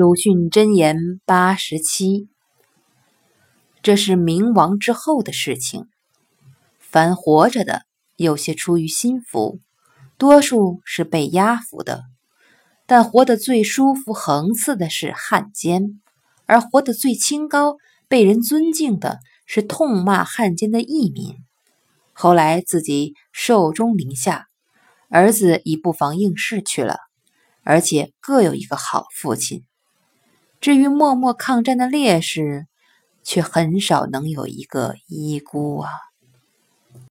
鲁迅箴言八十七：这是明亡之后的事情。凡活着的，有些出于心服，多数是被压服的。但活得最舒服、横刺的是汉奸，而活得最清高、被人尊敬的是痛骂汉奸的义民。后来自己寿终临下，儿子已不妨应试去了，而且各有一个好父亲。至于默默抗战的烈士，却很少能有一个遗孤啊。